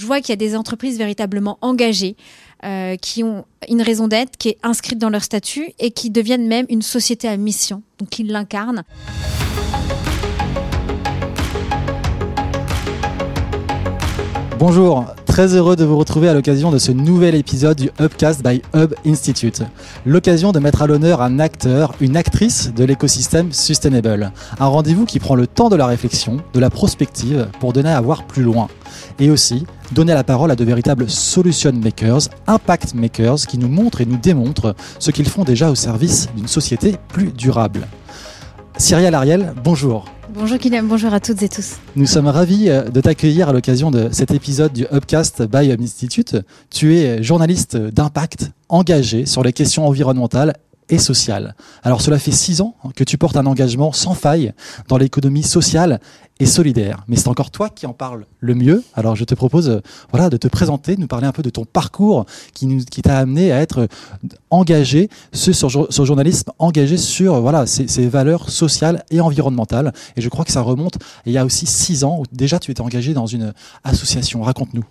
Je vois qu'il y a des entreprises véritablement engagées, euh, qui ont une raison d'être, qui est inscrite dans leur statut et qui deviennent même une société à mission, donc ils l'incarnent. Bonjour, très heureux de vous retrouver à l'occasion de ce nouvel épisode du Hubcast by Hub Institute. L'occasion de mettre à l'honneur un acteur, une actrice de l'écosystème Sustainable. Un rendez-vous qui prend le temps de la réflexion, de la prospective, pour donner à voir plus loin. Et aussi donner la parole à de véritables solution makers, impact makers, qui nous montrent et nous démontrent ce qu'ils font déjà au service d'une société plus durable. Cyrielle Ariel, bonjour. Bonjour Kylian, bonjour à toutes et tous. Nous sommes ravis euh, de t'accueillir à l'occasion de cet épisode du Hubcast by Hub Institute. Tu es journaliste d'impact engagé sur les questions environnementales et sociales. Alors cela fait six ans que tu portes un engagement sans faille dans l'économie sociale et solidaire. Mais c'est encore toi qui en parle le mieux. Alors je te propose euh, voilà, de te présenter, de nous parler un peu de ton parcours qui, nous, qui t'a amené à être engagé ce, sur, ce journalisme engagé sur voilà, ces, ces, valeurs sociales et environnementales. Et je crois que ça remonte il y a aussi six ans où déjà tu étais engagé dans une association. Raconte-nous.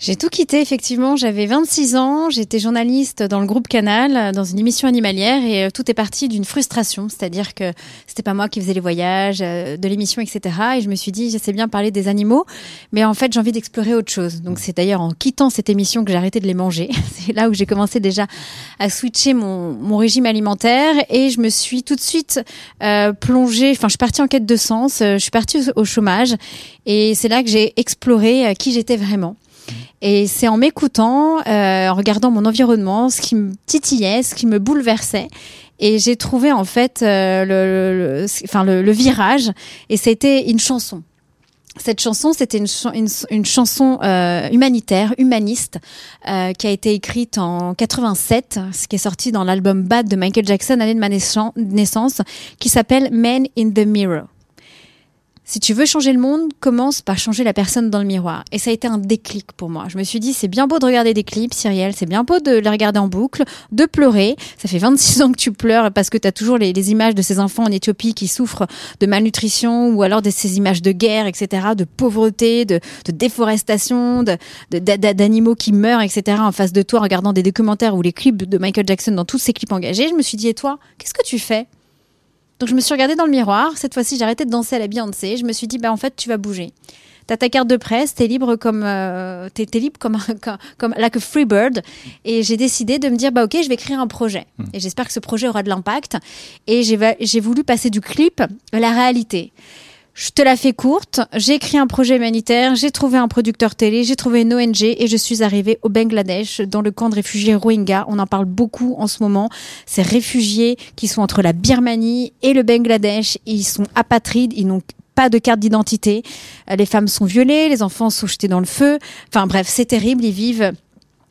J'ai tout quitté, effectivement. J'avais 26 ans, j'étais journaliste dans le groupe Canal, dans une émission animalière, et euh, tout est parti d'une frustration, c'est-à-dire que c'était pas moi qui faisais les voyages euh, de l'émission, etc. Et je me suis dit, je sais bien parler des animaux, mais en fait, j'ai envie d'explorer autre chose. Donc, c'est d'ailleurs en quittant cette émission que j'ai arrêté de les manger. c'est là où j'ai commencé déjà à switcher mon, mon, régime alimentaire, et je me suis tout de suite euh, plongée, enfin, je suis partie en quête de sens, euh, je suis partie au, chômage, et c'est là que j'ai exploré euh, qui j'étais vraiment. Et c'est en m'écoutant, euh, en regardant mon environnement, ce qui me titillait, ce qui me bouleversait. Et j'ai trouvé en fait euh, le, le, enfin, le, le virage. Et c'était une chanson. Cette chanson, c'était une, une, chanson euh, humanitaire, humaniste, euh, qui a été écrite en 87, ce qui est sorti dans l'album Bad de Michael Jackson, année de ma naissance, qui s'appelle Man in the Mirror. Si tu veux changer le monde, commence par changer la personne dans le miroir. Et ça a été un déclic pour moi. Je me suis dit, c'est bien beau de regarder des clips, Cyrielle, c'est bien beau de les regarder en boucle, de pleurer. Ça fait 26 ans que tu pleures parce que tu as toujours les, images de ces enfants en Éthiopie qui souffrent de malnutrition ou alors de ces images de guerre, etc., de pauvreté, de, déforestation, d'animaux qui meurent, etc., en face de toi, en regardant des documentaires ou les clips de Michael Jackson dans tous ces clips engagés. Je me suis dit, et toi, qu'est-ce que tu fais? Donc je me suis regardée dans le miroir. Cette fois-ci, j'ai arrêté de danser à la Beyoncé. Je me suis dit, bah en fait, tu vas bouger. T'as ta carte de presse, t'es libre comme euh, t'es, t'es libre comme comme, comme like a free bird. Et j'ai décidé de me dire bah ok, je vais créer un projet. Mmh. Et j'espère que ce projet aura de l'impact. Et j'ai j'ai voulu passer du clip à la réalité. Je te la fais courte. J'ai écrit un projet humanitaire, j'ai trouvé un producteur télé, j'ai trouvé une ONG et je suis arrivée au Bangladesh, dans le camp de réfugiés Rohingya. On en parle beaucoup en ce moment. Ces réfugiés qui sont entre la Birmanie et le Bangladesh, ils sont apatrides, ils n'ont pas de carte d'identité. Les femmes sont violées, les enfants sont jetés dans le feu. Enfin bref, c'est terrible. Ils vivent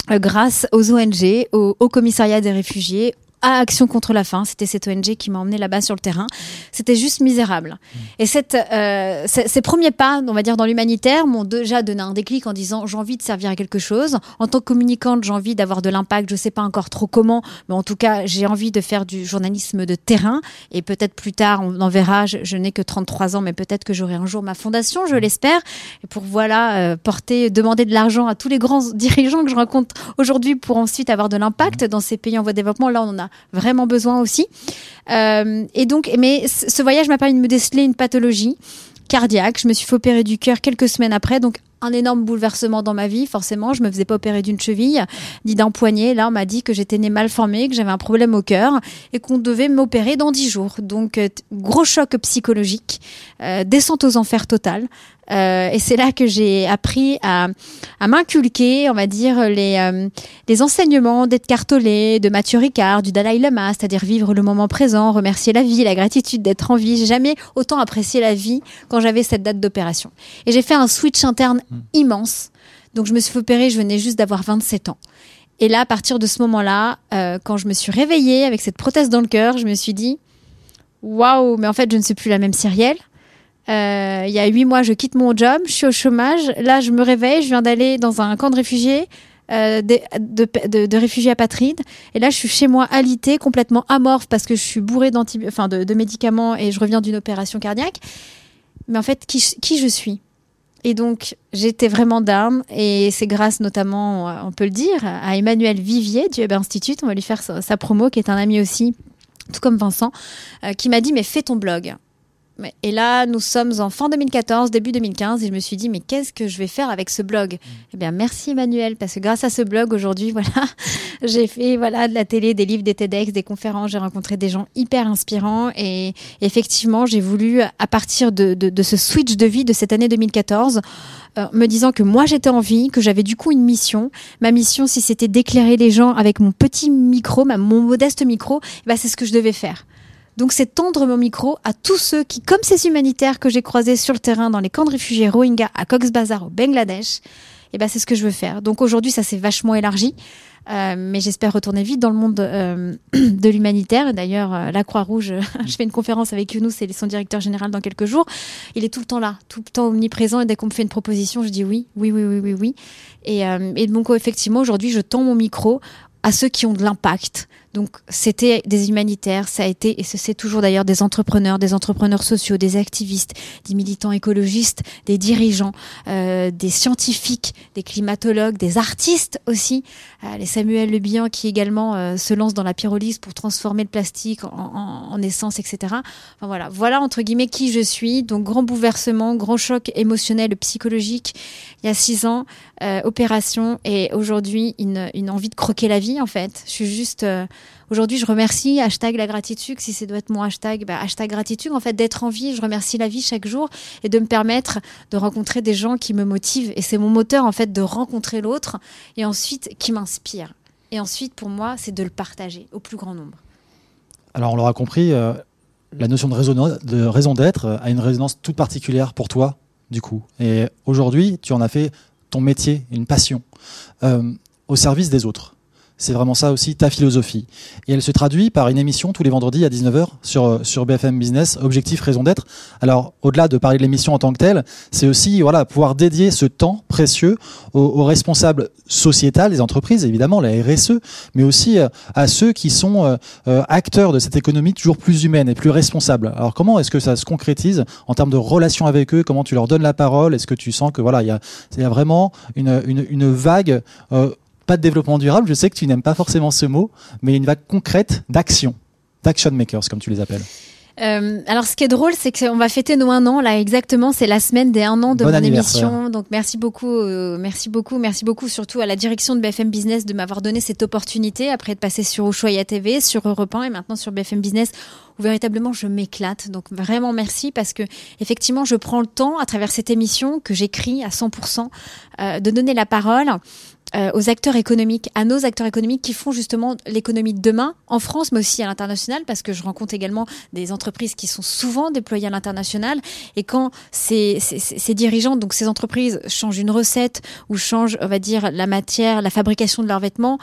grâce aux ONG, au, au commissariat des réfugiés, à Action contre la faim. C'était cette ONG qui m'a emmené là-bas sur le terrain. C'était juste misérable. Et cette, euh, ces premiers pas, on va dire, dans l'humanitaire m'ont déjà donné un déclic en disant j'ai envie de servir à quelque chose. En tant que communicante, j'ai envie d'avoir de l'impact. Je sais pas encore trop comment, mais en tout cas, j'ai envie de faire du journalisme de terrain. Et peut-être plus tard, on en verra. Je, je n'ai que 33 ans, mais peut-être que j'aurai un jour ma fondation, je l'espère. Et pour voilà, euh, porter, demander de l'argent à tous les grands dirigeants que je rencontre aujourd'hui pour ensuite avoir de l'impact dans ces pays en voie de développement. Là, on en a vraiment besoin aussi. Euh, et donc, mais ce voyage m'a permis de me déceler une pathologie cardiaque. Je me suis fait opérer du cœur quelques semaines après, donc un énorme bouleversement dans ma vie, forcément. Je me faisais pas opérer d'une cheville, ni d'un poignet. Là, on m'a dit que j'étais née mal formée, que j'avais un problème au cœur et qu'on devait m'opérer dans dix jours. Donc, euh, gros choc psychologique, euh, descente aux enfers totale. Euh, et c'est là que j'ai appris à, m'inculquer, on va dire, les, les enseignements d'Edgar Tolle, de Mathieu Ricard, du Dalai Lama, c'est-à-dire vivre le moment présent, remercier la vie, la gratitude d'être en vie. J'ai jamais autant apprécié la vie quand j'avais cette date d'opération. Et j'ai fait un switch interne. Immense. Donc je me suis fait opérer, je venais juste d'avoir 27 ans. Et là, à partir de ce moment-là, euh, quand je me suis réveillée avec cette prothèse dans le cœur, je me suis dit, waouh, mais en fait, je ne suis plus la même Cyrielle. Euh, il y a huit mois, je quitte mon job, je suis au chômage. Là, je me réveille, je viens d'aller dans un camp de réfugiés. Euh, de, réfugiés apatrides. Et là, je suis chez moi alitée, complètement amorphe parce que je suis bourrée enfin de, médicaments et je reviens d'une opération cardiaque. Mais en fait, qui je suis? Et donc, j'étais vraiment down. Et c'est grâce notamment, on peut le dire, à Emmanuel Vivier du Web Institute. On va lui faire sa, promo, qui est un ami aussi, tout comme Vincent, euh, qui m'a dit, mais fais ton blog. Et là, nous sommes en fin 2014, début 2015, et je me suis dit, mais qu'est-ce que je vais faire avec ce blog? Mm. Eh bien, merci Emmanuel, parce que grâce à ce blog, aujourd'hui, voilà, j'ai fait voilà de la télé, des livres, des TEDx, des conférences, j'ai rencontré des gens hyper inspirants, et effectivement, j'ai voulu, à partir de, de, ce switch de vie de cette année 2014, euh, me disant que moi j'étais en vie, que j'avais du coup une mission. Ma mission, si c'était d'éclairer les gens avec mon petit micro, mon modeste micro, eh ben, c'est ce que je devais faire. Donc c'est tendre mon micro à tous ceux qui, comme ces humanitaires que j'ai croisés sur le terrain dans les camps de réfugiés Rohingya à Cox's Bazar au Bangladesh, et eh ben c'est ce que je veux faire. Donc aujourd'hui ça s'est vachement élargi. Euh, mais j'espère retourner vite dans le monde euh, de l'humanitaire. D'ailleurs, euh, la Croix-Rouge, je fais une conférence avec Younous, c'est son directeur général dans quelques jours. Il est tout le temps là, tout le temps omniprésent. Et dès qu'on me fait une proposition, je dis oui, oui, oui, oui, oui, oui. Et, et donc, effectivement, aujourd'hui, je tends mon micro à ceux qui ont de l'impact, donc c'était des humanitaires, ça a été et c'est toujours d'ailleurs des entrepreneurs, des entrepreneurs sociaux, des activistes, des militants écologistes, des dirigeants, euh, des scientifiques, des climatologues, des artistes aussi. Euh, les Samuel Le Bihan qui également euh, se lance dans la pyrolyse pour transformer le plastique en, en, essence, etc. Enfin, voilà, voilà entre guillemets qui je suis. Donc grand bouleversement, grand choc émotionnel, psychologique. Il y a six ans, euh, opération et aujourd'hui une, une envie de croquer la vie en fait. Je suis juste Aujourd'hui, je remercie hashtag la gratitude. Si c'est doit être mon hashtag, bah, hashtag gratitude. En fait, d'être en vie, je remercie la vie chaque jour et de me permettre de rencontrer des gens qui me motivent. Et c'est mon moteur, en fait, de rencontrer l'autre et ensuite qui m'inspire. Et ensuite, pour moi, c'est de le partager au plus grand nombre. Alors, on l'aura compris, euh, la notion de raison, d'être euh, a une résonance toute particulière pour toi, du coup. Et aujourd'hui, tu en as fait ton métier, une passion, euh, au service des autres. C'est vraiment ça aussi ta philosophie. Et elle se traduit par une émission tous les vendredis à 19h sur, euh, sur BFM Business, Objectif, Raison d'être. Alors, au-delà de parler de l'émission en tant que telle, c'est aussi voilà, pouvoir dédier ce temps précieux aux, responsables sociétals des entreprises, évidemment, la RSE, mais aussi euh, à ceux qui sont euh, acteurs de cette économie toujours plus humaine et plus responsable. Alors, comment est-ce que ça se concrétise en termes de relations avec eux? Comment tu leur donnes la parole? Est-ce que tu sens que voilà, il y a, y a vraiment une, une, une vague pas de développement durable, je sais que tu n'aimes pas forcément ce mot, mais une vague concrète d'action, d'action makers, comme tu les appelles. Euh, alors, ce qui est drôle, c'est qu'on va fêter nos un an. Là, exactement, c'est la semaine des un an de mon émission. Donc, merci beaucoup, euh, merci beaucoup, merci beaucoup, surtout à la direction de BFM Business de m'avoir donné cette opportunité après de passer sur Ushuaïa TV, sur Europe 1 et maintenant sur BFM Business où véritablement je m'éclate. Donc vraiment merci parce que effectivement je prends le temps à travers cette émission que j'écris à 100% euh, de donner la parole euh, aux acteurs économiques, à nos acteurs économiques qui font justement l'économie de demain en France, mais aussi à l'international, parce que je rencontre également des entreprises qui sont souvent déployées à l'international. Et quand ces, ces, ces, dirigeants, donc ces entreprises, changent une recette ou changent, on va dire, la matière, la fabrication de leurs vêtements,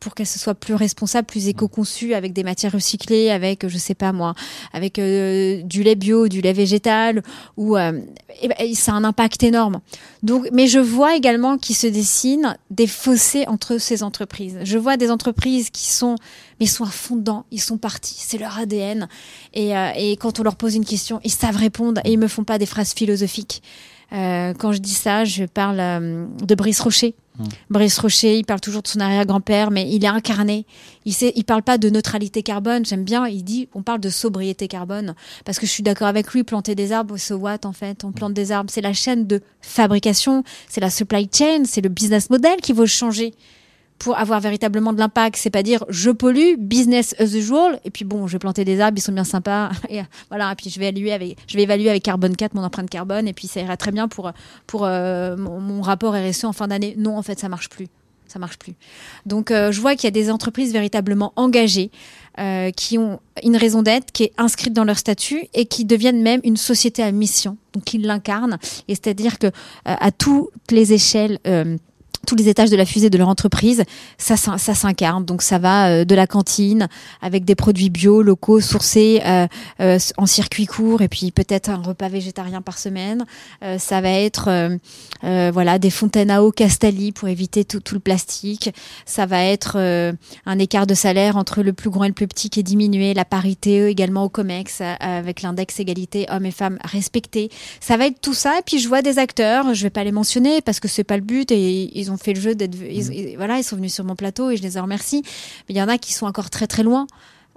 pour qu'elle se soit plus responsable, plus éco-conçue, avec des matières recyclées, avec, je sais pas moi, avec euh, du lait bio, du lait végétal, ou euh, ben, ça a un impact énorme. Donc, mais je vois également qu'il se dessine des fossés entre ces entreprises. Je vois des entreprises qui sont, mais sont à fond dedans, ils sont partis, c'est leur ADN. Et, euh, et quand on leur pose une question, ils savent répondre et ils me font pas des phrases philosophiques. Euh, quand je dis ça, je parle euh, de Brice Rocher. Mmh. Brice Rocher, il parle toujours de son arrière-grand-père, mais il est incarné. Il sait, il parle pas de neutralité carbone. J'aime bien. Il dit, on parle de sobriété carbone parce que je suis d'accord avec lui. Planter des arbres, so what en fait On plante des arbres. C'est la chaîne de fabrication, c'est la supply chain, c'est le business model qui va changer pour avoir véritablement de l'impact, c'est pas dire je pollue, business as usual, et puis bon, je vais planter des arbres, ils sont bien sympas, et voilà, et puis je vais évaluer avec, je vais évaluer avec carbone 4 mon empreinte carbone, et puis ça ira très bien pour pour euh, mon, rapport RSE en fin d'année. Non, en fait, ça marche plus, ça marche plus. Donc, euh, je vois qu'il y a des entreprises véritablement engagées. Euh, qui ont une raison d'être, qui est inscrite dans leur statut et qui deviennent même une société à mission, donc qui l'incarnent. Et c'est-à-dire que à toutes les échelles tous les étages de la fusée de leur entreprise, ça, s'incarne. Donc ça va euh, de la cantine avec des produits bio, locaux, sourcés euh, euh, en circuit court et puis peut-être un repas végétarien par semaine. Euh, ça va être euh, euh, voilà des fontaines à eau Castali pour éviter tout, tout le plastique. Ça va être un écart de salaire entre le plus grand et le plus petit qui est diminué, la parité également au COMEX avec l'index égalité hommes et femmes respectés. Ça va être tout ça et puis je vois des acteurs, je vais pas les mentionner parce que c'est pas le but et ils ont fait le jeu d'être ils- ils- voilà, ils sont venus sur mon plateau et je les en remercie. Mais il y en a qui sont encore très très loin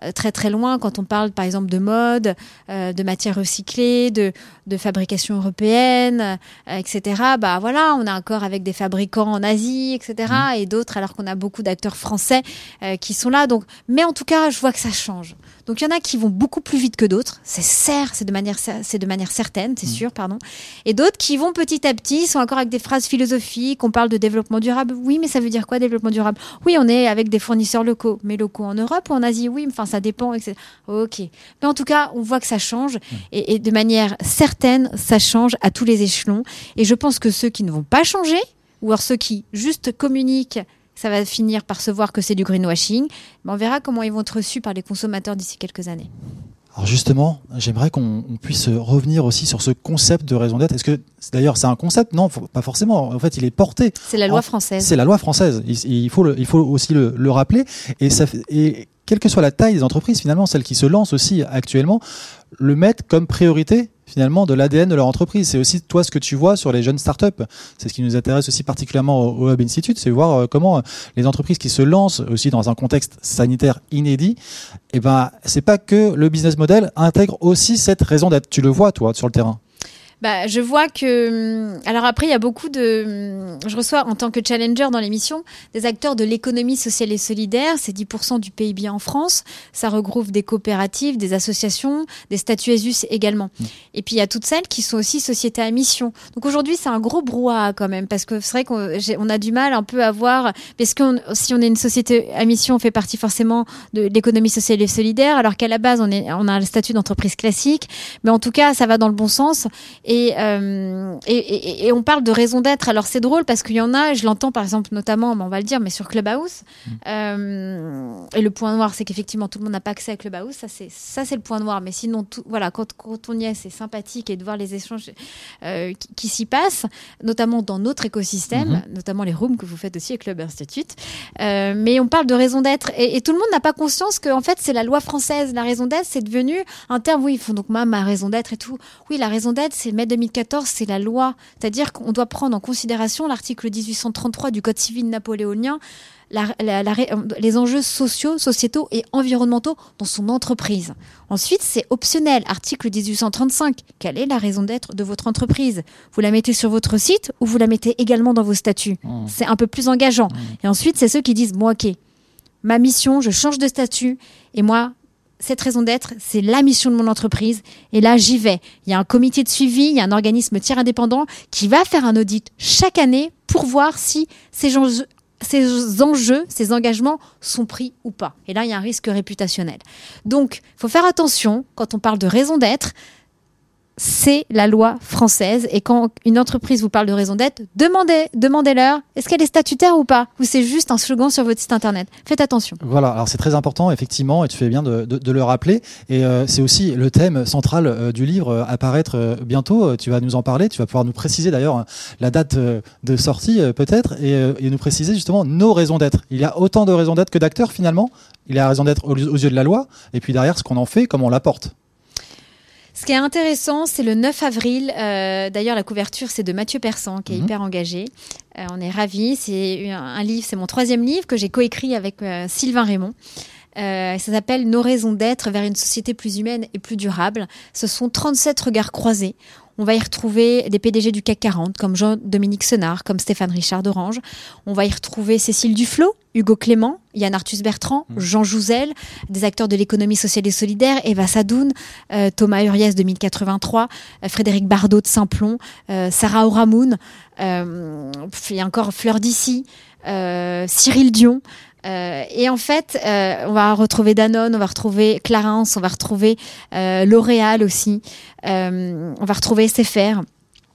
euh, très très loin quand on parle par exemple de mode, euh, de matières recyclées, de, de fabrication européenne, euh, etc. Bah voilà, on a encore avec des fabricants en Asie, etc. Et d'autres alors qu'on a beaucoup d'acteurs français euh, qui sont là. Donc, mais en tout cas, je vois que ça change. Donc il y en a qui vont beaucoup plus vite que d'autres. C'est certes, c'est de manière c'est de manière certaine, c'est sûr, pardon. Et d'autres qui vont petit à petit, sont encore avec des phrases philosophiques. On parle de développement durable. Oui, mais ça veut dire quoi développement durable? Oui, on est avec des fournisseurs locaux, mais locaux en Europe ou en Asie? Oui, enfin ça dépend. Etc. Ok. Mais en tout cas, on voit que ça change et, et de manière certaine, ça change à tous les échelons. Et je pense que ceux qui ne vont pas changer, ou alors ceux qui juste communiquent, ça va finir par se voir que c'est du greenwashing. Mais on verra comment ils vont être reçus par les consommateurs d'ici quelques années. Alors justement, j'aimerais qu'on on puisse revenir aussi sur ce concept de raison d'être. Est-ce que d'ailleurs c'est un concept? Non, pas forcément. En fait, il est porté. C'est la loi En- française. C'est la loi française. Il, il faut, le- il faut aussi le, le rappeler. Et, ça, fait- et quelle que soit la taille des entreprises, finalement, celles qui se lancent aussi actuellement, le mettent comme priorité finalement de l'ADN de leur entreprise. C'est aussi toi ce que tu vois sur les jeunes startups. C'est ce qui nous intéresse aussi particulièrement au, Hub Institute, c'est voir euh, comment euh, les entreprises qui se lancent aussi dans un contexte sanitaire inédit, eh ben c'est pas que le business model intègre aussi cette raison d'être. Tu le vois toi sur le terrain. Bah, je vois que. hum, Alors après, il y a beaucoup de. hum, Je reçois en tant que challenger dans l'émission des acteurs de l'économie sociale et solidaire. C'est 10% du PIB en France. Ça regroupe des coopératives, des associations, des statuts ESUS également. Et puis il y a toutes celles qui sont aussi sociétés à mission. Donc aujourd'hui, c'est un gros brouhaha quand même parce que c'est vrai qu'on a du mal un peu à voir. Parce que si on est une société à mission, on fait partie forcément de l'économie sociale et solidaire, alors qu'à la base, on, est, on a le statut d'entreprise classique. Mais en tout cas, ça va dans le bon sens. Et, euh, et, et- et on parle de raison d'être. Alors c'est drôle parce qu'il y en a, je l'entends par exemple notamment, on va le dire, mais sur Clubhouse. Euh, et le point noir, c'est qu'effectivement tout le monde n'a pas accès à Clubhouse. Ça c'est ça c'est le point noir. Mais sinon, tout, voilà, quand, quand on y est, c'est sympathique et de voir les échanges euh, qui, qui s'y passent, notamment dans notre écosystème, notamment les rooms que vous faites aussi avec Club Institute. Mais on parle de raison d'être et, et tout le monde n'a pas conscience que en fait c'est la loi française. La raison d'être, c'est devenu un terme. Oui, ils font donc ma, ma raison d'être et tout. Oui, la raison d'être, c'est mai 2014, c'est la loi. C'est-à-dire qu'on doit prendre en considération l'article 1833 du Code civil napoléonien, la- la- la euh, les enjeux sociaux, sociétaux et environnementaux dans son entreprise. Ensuite, c'est optionnel. Article 1835. Quelle est la raison d'être de votre entreprise? Vous la mettez sur votre site ou vous la mettez également dans vos statuts? Mmh. C'est un peu plus engageant. Et ensuite, c'est ceux qui disent, bon, ok, ma mission, je change de statut et moi, cette raison d'être, c'est la mission de mon entreprise. Et là, j'y vais. Il y a un comité de suivi, il y a un organisme tiers indépendant qui va faire un audit chaque année pour voir si ces enjeux, ces engagements sont pris ou pas. Et là, il y a un risque réputationnel. Donc, il faut faire attention quand on parle de raison d'être. C'est la loi française. Et quand une entreprise vous parle de raison d'être, demandez, demandez-leur, est-ce qu'elle est statutaire ou pas? Ou c'est juste un slogan sur votre site internet? Faites attention. Voilà, alors c'est très important effectivement et tu fais bien de, le rappeler et euh, c'est aussi le thème central euh, du livre euh, à paraître euh, bientôt. Tu vas nous en parler, tu vas pouvoir nous préciser d'ailleurs euh, la date de sortie peut-être et, nous préciser justement nos raisons d'être. Il y a autant de raisons d'être que d'acteurs finalement. Il y a raison d'être aux, aux yeux de la loi et puis derrière ce qu'on en fait, comment on l'apporte. Ce qui est intéressant, c'est le 9 avril. Euh, D'ailleurs, la couverture, c'est de Mathieu Persan, qui est Mhm. hyper engagé. Euh, on est ravis. C'est un, un livre, c'est mon troisième livre que j'ai coécrit avec euh, Sylvain Raymond. Euh, ça s'appelle Nos raisons d'être vers une société plus humaine et plus durable. Ce sont 37 regards croisés. On va y retrouver des PDG du CAC 40 comme Jean-Dominique Senard, comme Stéphane Richard d'Orange. On va y retrouver Cécile Duflot, Hugo Clément, Yann Arthus Bertrand, Jean Jouzel, des acteurs de l'économie sociale et solidaire, Eva Sadoun, euh, Thomas Uriès de 1083, euh, Frédéric Bardot de Saint-Plon, euh, Sarah Oramoun, euh, il y a encore Fleur d'ici, euh, Cyril Dion. Euh, et en fait, euh, on va retrouver Danone, on va retrouver Clarence, on va retrouver euh, L'Oréal aussi, on va retrouver SFR.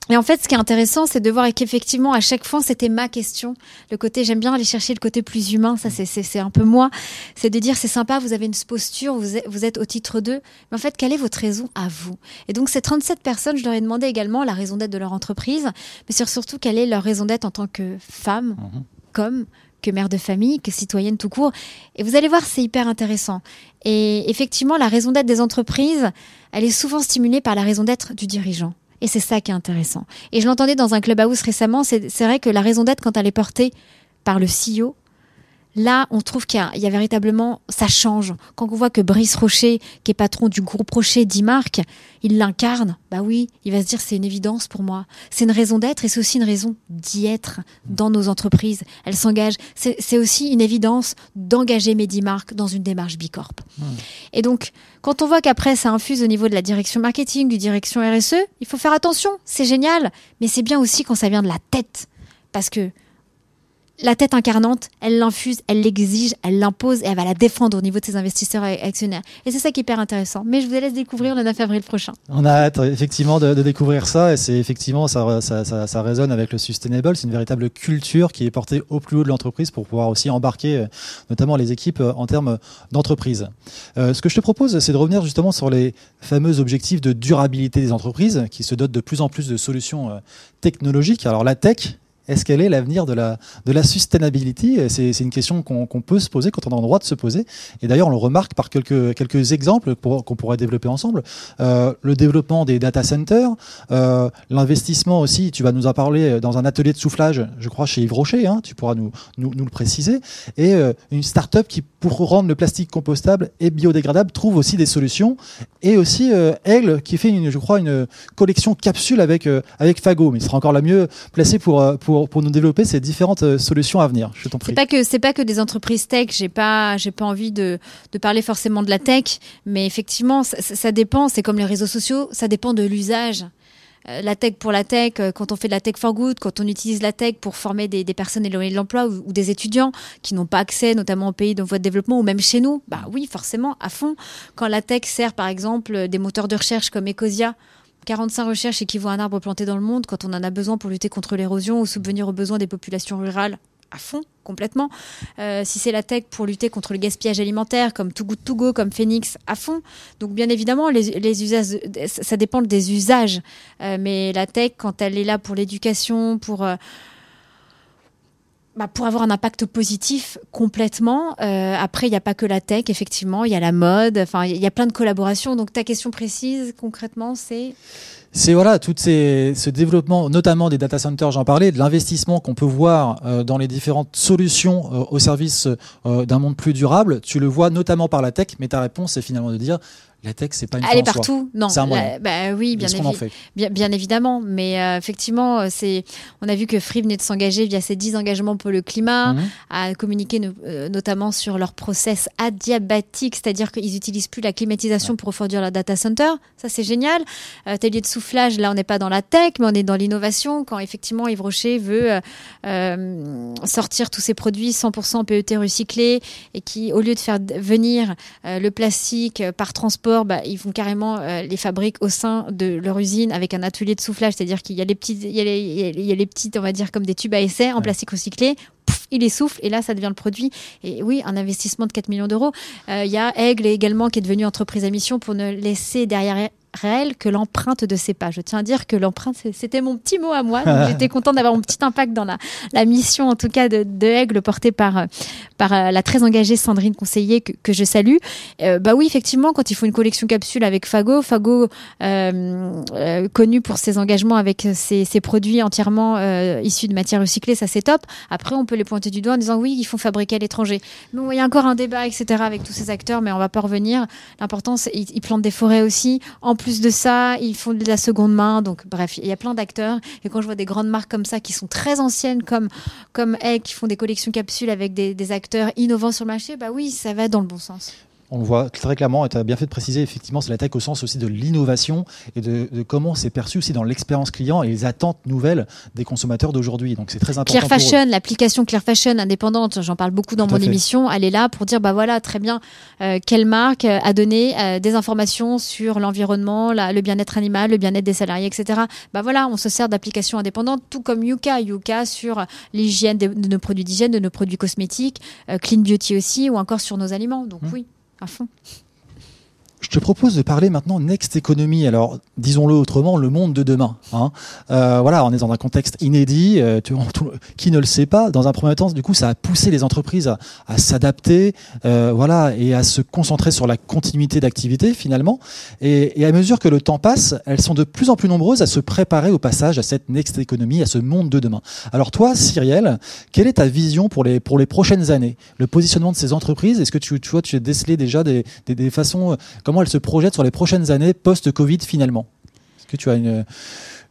Et en fait, ce qui est intéressant, c'est de voir qu'effectivement, à chaque fois, c'était ma question. Le côté, j'aime bien aller chercher le côté plus humain, ça c'est un peu moi. C'est de dire, c'est sympa, vous avez une posture, vous êtes, vous êtes au titre 2, mais en fait, quelle est votre raison à vous? Et donc, ces 37 personnes, je leur ai demandé également la raison d'être de leur entreprise, mais surtout, quelle est leur raison d'être en tant que femme, mhm. comme que mère de famille, que citoyenne tout court. Et vous allez voir, c'est hyper intéressant. Et effectivement, la raison d'être des entreprises, elle est souvent stimulée par la raison d'être du dirigeant. Et c'est ça qui est intéressant. Et je l'entendais dans un clubhouse récemment, c'est vrai que la raison d'être, quand elle est portée par le CEO, Là, on trouve qu'il y, a véritablement, ça change. Quand on voit que Brice Rocher, qui est patron du groupe Rocher d'Imark, il l'incarne, bah oui, il va se dire c'est une évidence pour moi. C'est une raison d'être et c'est aussi une raison d'y être dans nos entreprises. Elle s'engage. C'est aussi une évidence d'engager Medimark dans une démarche Bicorp. Mmh. Et donc, quand on voit qu'après ça infuse au niveau de la direction marketing, du direction RSE, il faut faire attention. C'est génial, mais c'est bien aussi quand ça vient de la tête. Parce que la tête incarnante, elle l'infuse, elle l'exige, elle l'impose et elle va la défendre au niveau de ses investisseurs et actionnaires. Et c'est ça qui est hyper intéressant. Mais je vous laisse découvrir le 9 avril prochain. On a hâte effectivement de, découvrir ça et c'est effectivement ça, ça, résonne avec le sustainable. C'est une véritable culture qui est portée au plus haut de l'entreprise pour pouvoir aussi embarquer euh, notamment les équipes euh, en termes d'entreprise. Euh, ce que je te propose, c'est de revenir justement sur les fameux objectifs de durabilité des entreprises qui se dotent de plus en plus de solutions technologiques. Alors la tech, est-ce qu'elle est l'avenir de la, de la sustainability? C'est, une question qu'on, peut se poser quand on a le droit de se poser. Et d'ailleurs, on le remarque par quelques, quelques exemples qu'on pourrait développer ensemble. Euh, le développement des data centers, euh, l'investissement aussi, tu vas nous en parler dans un atelier de soufflage, je crois, chez Yves Rocher, hein, tu pourras nous, nous, nous, le préciser. Et euh, une start-up qui, pour rendre le plastique compostable et biodégradable, trouve aussi des solutions. Et aussi euh, Aigle, qui fait, une, je crois, une collection capsule avec, euh, avec Fago. Mais il sera encore la mieux placé pour, pour pour, nous développer ces différentes euh, solutions à venir. Je t'en prie. C'est pas que c'est pas que des entreprises tech. J'ai pas j'ai pas envie de, de parler forcément de la tech, mais effectivement ça, dépend. C'est comme les réseaux sociaux, ça dépend de l'usage euh, la tech pour la tech, euh, quand on fait de la tech for good, quand on utilise la tech pour former des, des personnes éloignées de l'emploi ou, des étudiants qui n'ont pas accès, notamment au pays de voie de développement ou même chez nous, bah oui, forcément, à fond. Quand la tech sert par exemple des moteurs de recherche comme Ecosia 45 recherches équivaut à un arbre planté dans le monde quand on en a besoin pour lutter contre l'érosion ou subvenir aux besoins des populations rurales à fond, complètement. Euh, si c'est la tech pour lutter contre le gaspillage alimentaire, comme Too Good To comme Phoenix, à fond. Donc, bien évidemment, ça dépend des usages. Euh, mais la tech, quand elle est là pour l'éducation, pour. Euh, bah, pour avoir un impact positif complètement. Euh, après, il n'y a pas que la tech, effectivement, il y a la mode, enfin, il y a plein de collaborations. Donc, ta question précise, concrètement, c'est? C'est voilà tout ce développement, notamment des data centers, j'en parlais, de l'investissement qu'on peut voir euh, dans les différentes solutions euh, au service d'un monde plus durable. Tu le vois notamment par la tech, mais ta réponse c'est finalement de dire la tech, c'est pas une Elle est partout, non. C'est un bah, oui, bien, bien, bien, évidemment. Mais euh, effectivement, euh, c'est. On a vu que Free venait de s'engager via ses 10 engagements pour le climat, mhm. à communiquer euh, notamment sur leur process adiabatique, c'est-à-dire qu'ils n'utilisent plus la climatisation pour refroidir leur data center. Ça, c'est génial. Atelier de soufflage, là, on n'est pas dans la tech, mais on est dans l'innovation. Quand effectivement Yves Rocher veut sortir tous ses produits 100% PET recyclés et qui, au lieu de faire venir le plastique par transport bah, ils font carrément euh, les fabriques au sein de leur usine avec un atelier de soufflage, c'est-à-dire qu'il y a les petites, il y a les, petites, on va dire comme des tubes à essai en plastique recyclé. il les souffle et là ça devient le produit. Et oui un investissement de 4 millions d'euros. Euh, il y a Aigle également qui est devenu entreprise à mission pour ne laisser derrière réel que l'empreinte de ces pas. Je tiens à dire que l'empreinte, c'était mon petit mot à moi. J'étais contente d'avoir mon petit impact dans la, la mission, en tout cas, de, de Aigle, portée par, euh, par euh, la très engagée Sandrine Conseiller, que, que je salue. Euh, bah oui, effectivement, quand il faut une collection capsule avec Fago, Fago, euh, connu pour ses engagements avec ses, ses produits entièrement issus de matières recyclées, ça c'est top. Après, on peut les pointer du doigt en disant oui, ils font fabriquer à l'étranger. Bon, il y a encore un débat, etc., avec tous ces acteurs, mais on va pas revenir. L'important, c'est ils, ils plantent des forêts aussi. En plus plus de ça, ils font de la seconde main. Donc, bref, il y a plein d'acteurs. Et quand je vois des grandes marques comme ça qui sont très anciennes, comme, comme Egg, qui font des collections capsules avec des, acteurs innovants sur le marché, bah oui, ça va dans le bon sens. On le voit très clairement, et tu as bien fait de préciser, effectivement, c'est la tech au sens aussi de l'innovation et de, comment c'est perçu aussi dans l'expérience client et les attentes nouvelles des consommateurs d'aujourd'hui. Donc c'est très important. Clear Fashion, l'application Clear Fashion indépendante, j'en parle beaucoup dans mon émission, elle est là pour dire, bah voilà, très bien, euh, quelle marque a donné euh, des informations sur l'environnement, le bien-être animal, le bien-être des salariés, etc. Bah voilà, on se sert d'applications indépendantes, tout comme Yuka, Yuka sur l'hygiène de, nos produits d'hygiène, de nos produits cosmétiques, euh, Clean Beauty aussi, ou encore sur nos aliments. Donc mmh. oui à fond. Je te propose de parler maintenant Next Economy. Alors, disons-le autrement, le monde de demain. Hein. Euh, voilà, on est dans un contexte inédit. Euh, qui ne le sait pas Dans un premier temps, du coup, ça a poussé les entreprises à, s'adapter, euh, voilà, et à se concentrer sur la continuité d'activité finalement. Et, à mesure que le temps passe, elles sont de plus en plus nombreuses à se préparer au passage à cette Next Economy, à ce monde de demain. Alors toi, Cyrielle, quelle est ta vision pour les pour les prochaines années? Le positionnement de ces entreprises Est-ce que tu, tu vois, tu as décelé déjà des, des, des façons comment elle se projette sur les prochaines années post-Covid finalement Est-ce que tu as une,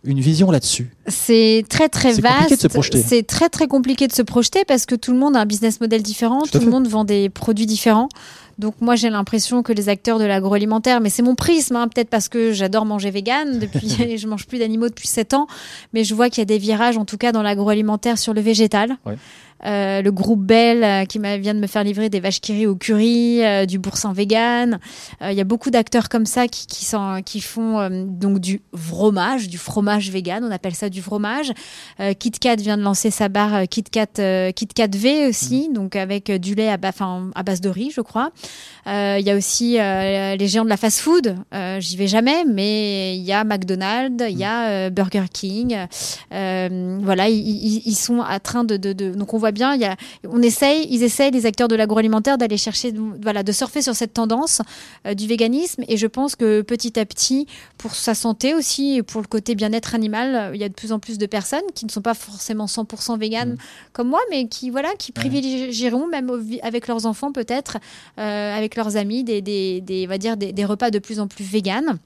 une vision là-dessus? C'est très très vaste. C'est très très compliqué de se projeter parce que tout le monde a un business model différent, tout, le monde vend des produits différents. Donc moi j'ai l'impression que les acteurs de l'agroalimentaire, mais c'est mon prisme, hein, peut-être parce que j'adore manger vegan depuis, je mange plus d'animaux depuis 7 ans, mais je vois qu'il y a des virages en tout cas dans l'agroalimentaire sur le végétal. Euh, le groupe Bell euh, qui vient de me faire livrer des vaches qui au curry, euh, du boursin vegan. Il y a beaucoup d'acteurs comme ça qui, qui, sont, qui font donc du fromage, du fromage vegan, on appelle ça du fromage. KitKat vient de lancer sa barre KitKat, KitKat V aussi, mm. donc avec du lait à, à base de riz, je crois. Il y a aussi les géants de la fast-food. J'y vais jamais, mais il y a McDonald's, il y a Burger King. voilà, ils, ils, sont en train de, de, de donc on voit bien, il y a, on essaye, ils essayent, les acteurs de l'agroalimentaire, d'aller chercher, voilà, de surfer sur cette tendance euh, du véganisme. Et je pense que petit à petit, pour sa santé aussi, et pour le côté bien-être animal, il y a de plus en plus de personnes qui ne sont pas forcément 100% véganes mmh. comme moi, mais qui, voilà, qui privilégieront, même avec leurs enfants peut-être, euh, avec leurs amis, des, des, des, va dire, des, des repas de plus en plus véganes.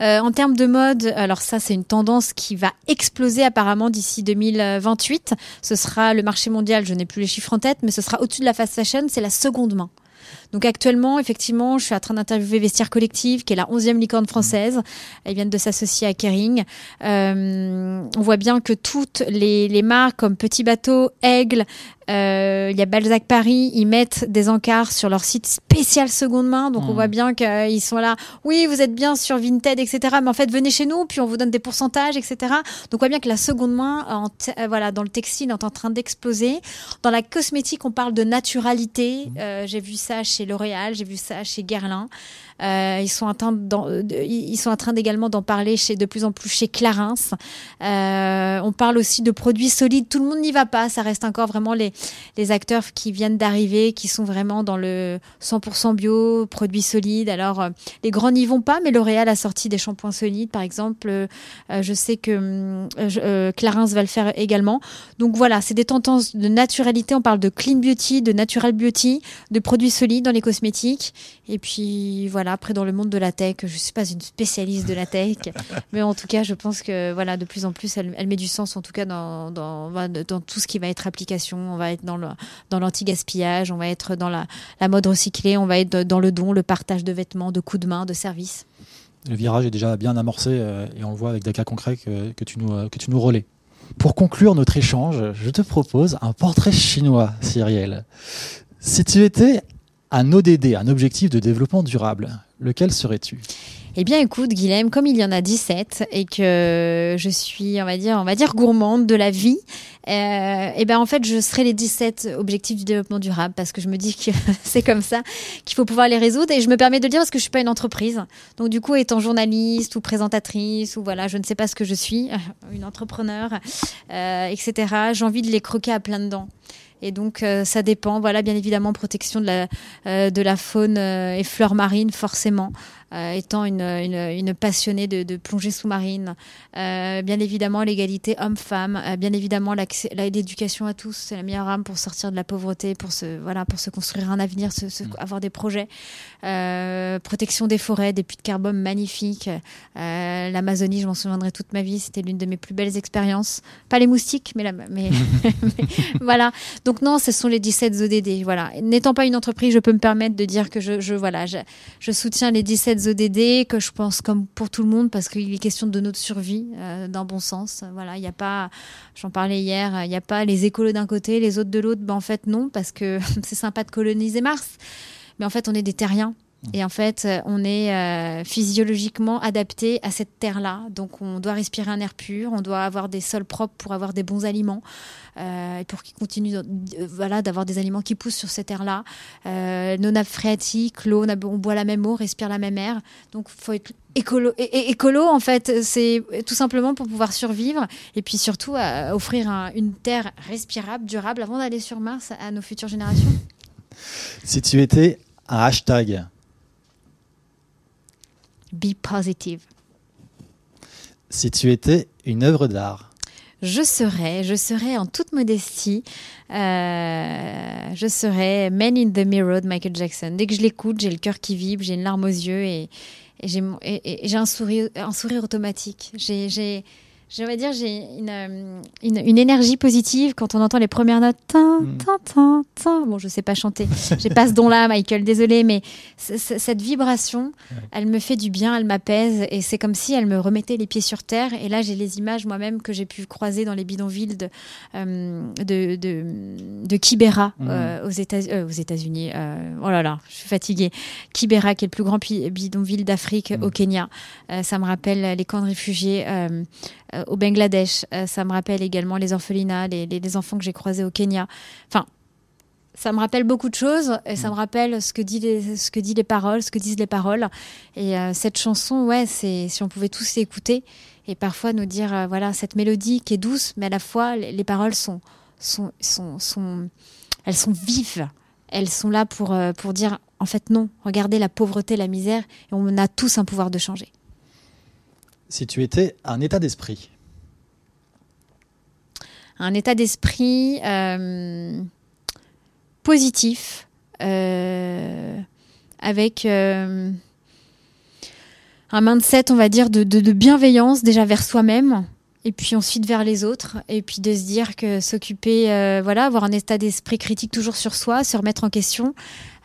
Euh, en termes de mode, alors ça c'est une tendance qui va exploser apparemment d'ici 2028. Ce sera le marché mondial, je n'ai plus les chiffres en tête, mais ce sera au-dessus de la fast fashion, c'est la seconde main. Donc actuellement, effectivement, je suis en train d'interviewer Vestiaire Collective, qui est la 11e licorne française. Elles viennent de s'associer à Kering. Euh, on voit bien que toutes les, les marques comme Petit Bateau, Aigle, euh, il y a Balzac Paris, ils mettent des encarts sur leur site spécial seconde main, donc on mmh. voit bien qu'ils sont là. Oui, vous êtes bien sur Vinted, etc. Mais en fait, venez chez nous, puis on vous donne des pourcentages, etc. Donc on voit bien que la seconde main, en euh, voilà, dans le textile, est en train d'exploser. Dans la cosmétique, on parle de naturalité. Mmh. Euh, j'ai vu ça chez L'Oréal, j'ai vu ça chez Guerlain. Euh, ils sont en train train d'également d'en parler de plus en plus chez Clarins. Euh, on parle aussi de produits solides. Tout le monde n'y va pas. Ça reste encore vraiment les les acteurs qui viennent d'arriver, qui sont vraiment dans le 100% bio, produits solides. Alors euh, les grands n'y vont pas, mais L'Oréal a sorti des shampoings solides, par exemple. Euh, je sais que euh, Clarins va le faire également. Donc voilà, c'est des tendances de naturalité. On parle de clean beauty, de natural beauty, de produits solides dans les cosmétiques. Et puis voilà après, dans le monde de la tech, je ne suis pas une spécialiste de la tech, mais en tout cas, je pense que voilà, de plus en plus, elle, met du sens, en tout cas, dans, dans, dans, tout ce qui va être application. On va être dans le dans l'anti-gaspillage, on va être dans la, la mode recyclée, on va être dans le don, le partage de vêtements, de coups de main, de services. Le virage est déjà bien amorcé euh, et on le voit avec des cas concrets que, que tu, nous, euh, que tu nous relais. Pour conclure notre échange, je te propose un portrait chinois, Cyrielle. Si tu étais un ODD, un objectif de développement durable, lequel serais-tu? Eh bien, écoute, Guilhem, comme il y en a 17 et que je suis, on va dire, on va dire gourmande de la vie, euh, eh ben en fait, je serai les 17 objectifs du développement durable parce que je me dis que c'est comme ça qu'il faut pouvoir les résoudre et je me permets de le dire parce que je suis pas une entreprise. Donc du coup, étant journaliste ou présentatrice ou voilà, je ne sais pas ce que je suis, une entrepreneur, euh, etc. J'ai envie de les croquer à plein dents. Et donc, euh, ça dépend. Voilà, bien évidemment, protection de la, euh, de la faune euh, et fleurs marines, forcément. Étant une, une, passionnée de, de plongée sous-marine. bien évidemment, l'égalité homme-femme. bien évidemment, l'éducation à tous, c'est la meilleure arme pour sortir de la pauvreté, pour se, voilà, pour se construire un avenir, se, mm. avoir des projets. protection des forêts, des puits de carbone magnifiques. L'Amazonie, je m'en souviendrai toute ma vie, c'était l'une de mes plus belles expériences. Pas les moustiques, mais, la, mais, mais voilà. Donc non, ce sont les 17 ODD. Voilà. N'étant pas une entreprise, je peux me permettre de dire que je, je voilà, je, je, soutiens les 17 ODD, que je pense comme pour tout le monde, parce qu'il est question de notre survie euh, d'un bon sens. Voilà, il n'y a pas, j'en parlais hier, il n'y a pas les écolos d'un côté, les autres de l'autre. Ben, en fait, non, parce que c'est sympa de coloniser Mars, mais en fait, on est des terriens. Et en fait, on est euh, physiologiquement adapté à cette terre-là. Donc, on doit respirer un air pur, on doit avoir des sols propres pour avoir des bons aliments, euh, pour qu'ils continuent euh, voilà, d'avoir des aliments qui poussent sur cette terre-là. nos nappes phréatiques, l'eau, on boit la même eau, respire la même air. Donc, il faut être écolo. Et, écolo, en fait, c'est tout simplement pour pouvoir survivre et puis surtout offrir une terre respirable, durable, avant d'aller sur Mars à nos futures générations. Si tu étais un hashtag Be positive. Si tu étais une œuvre d'art je serais, je serais en toute modestie, euh, je serais Man in the Mirror de Michael Jackson. Dès que je l'écoute, j'ai le cœur qui vibre, j'ai une larme aux yeux et, et j'ai un sourire, un sourire automatique. J'ai je dire, j'ai euh, une, une, énergie positive quand on entend les premières notes. Hmm. Bon, je sais pas chanter. J'ai pas ce don-là, Michael. Désolé, mais cette vibration, elle me fait du bien, elle m'apaise, et c'est comme si elle me remettait les pieds sur terre. Et là, j'ai les images moi-même que j'ai pu croiser dans les bidonvilles de euh, de, de, Kibera hmm. euh, aux États-Unis. oh là là, je suis fatiguée. Kibera, qui est le plus grand bidonville d'Afrique hmm. au Kenya. ça me rappelle les camps de réfugiés euh, au Bangladesh. Euh, ça me rappelle également les orphelinats, les, les, enfants que j'ai croisés au Kenya. Enfin, ça me rappelle beaucoup de choses et ça me rappelle ce que, dit les, ce que dit les paroles, ce que disent les paroles. Et euh, cette chanson, ouais, c'est si on pouvait tous l'écouter et parfois nous dire, voilà, cette mélodie qui est douce, mais à la fois les, paroles sont, sont, sont, sont, elles sont vives. Elles sont là pour, pour dire, en fait, non, regardez la pauvreté, la misère, et on a tous un pouvoir de changer si tu étais un état d'esprit Un état d'esprit euh, positif, euh, avec euh, un mindset, on va dire, de, bienveillance déjà vers soi-même. Et puis ensuite vers les autres, et puis de se dire que s'occuper, voilà, avoir un état d'esprit critique toujours sur soi, se remettre en question,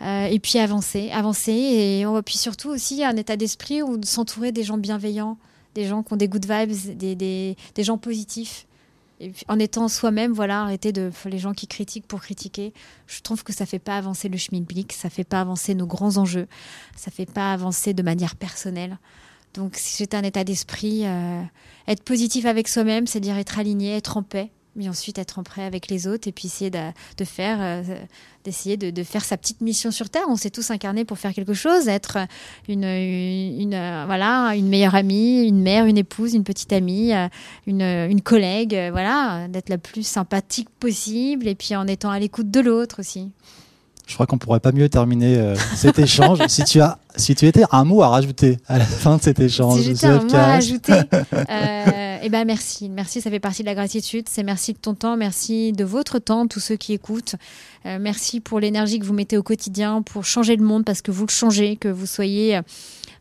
et puis avancer, avancer, et puis surtout aussi un état d'esprit où s'entourer des gens bienveillants, des gens qui ont des good vibes, des, des, gens positifs. Et en étant soi-même, voilà, arrêter de les gens qui critiquent pour critiquer. Je trouve que ça fait pas avancer le schmilblick, ça fait pas avancer nos grands enjeux, ça fait pas avancer de manière personnelle. Donc, si j'étais un état d'esprit, euh, être positif avec soi-même, c'est dire être aligné, être en paix, mais ensuite être en paix avec les autres et puis essayer de, de faire, euh, d'essayer de, de, faire sa petite mission sur Terre. On s'est tous incarnés pour faire quelque chose, être une, une, euh, voilà, une meilleure amie, une mère, une épouse, une petite amie, euh, une, une collègue, voilà, d'être la plus sympathique possible et puis en étant à l'écoute de l'autre aussi. Je crois qu'on pourrait pas mieux terminer cet échange si tu as si tu étais un mot à rajouter à la fin de cet échange. Si j'étais un mot à rajouter, euh, eh ben merci, merci, ça fait partie de la gratitude. C'est merci de ton temps, merci de votre temps, tous ceux qui écoutent. Euh, merci pour l'énergie que vous mettez au quotidien pour changer le monde parce que vous le changez, que vous soyez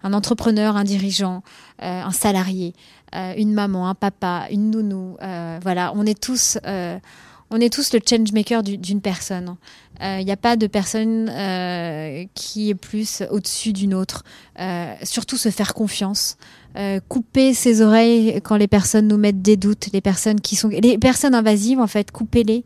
un entrepreneur, un dirigeant, euh, un salarié, euh, une maman, un papa, une nounou. Euh, voilà, on est tous on est tous le change maker d'une personne. Il euh, n'y a pas de personne euh, qui est plus au-dessus d'une autre. Euh, surtout se faire confiance. Couper ses oreilles quand les personnes nous mettent des doutes. Les personnes qui sont les personnes invasives en fait, coupez-les,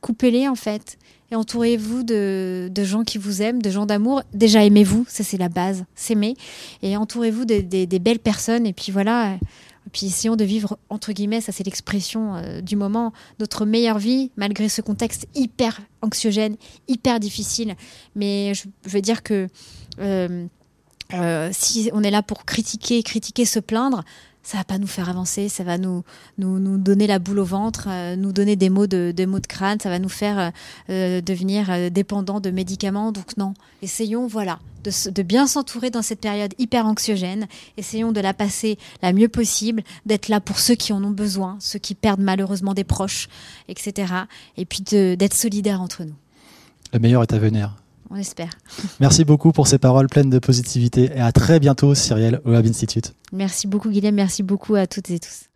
coupez-les en fait. Et entourez-vous de, gens qui vous aiment, de gens d'amour. Déjà aimez-vous, ça c'est la base, s'aimer. Et entourez-vous des belles personnes. Et puis voilà, puis essayons de vivre, entre guillemets, ça c'est l'expression euh, du moment, notre meilleure vie, malgré ce contexte hyper anxiogène, hyper difficile. Mais je, veux dire que euh, euh, si on est là pour critiquer, critiquer, se plaindre, ça va pas nous faire avancer, ça va nous, nous, nous donner la boule au ventre, nous donner des mots de, mots de crâne, ça va nous faire devenir dépendants de médicaments. Donc non, essayons, voilà, de, bien s'entourer dans cette période hyper anxiogène. Essayons de la passer la mieux possible, d'être là pour ceux qui en ont besoin, ceux qui perdent malheureusement des proches, etc. Et puis d'être solidaires entre nous. Le meilleur est à venir. On espère. Merci beaucoup pour ces paroles pleines de positivité et à très bientôt, Cyrielle, au Web Institute. Merci beaucoup, Guillaume. Merci beaucoup à toutes et tous.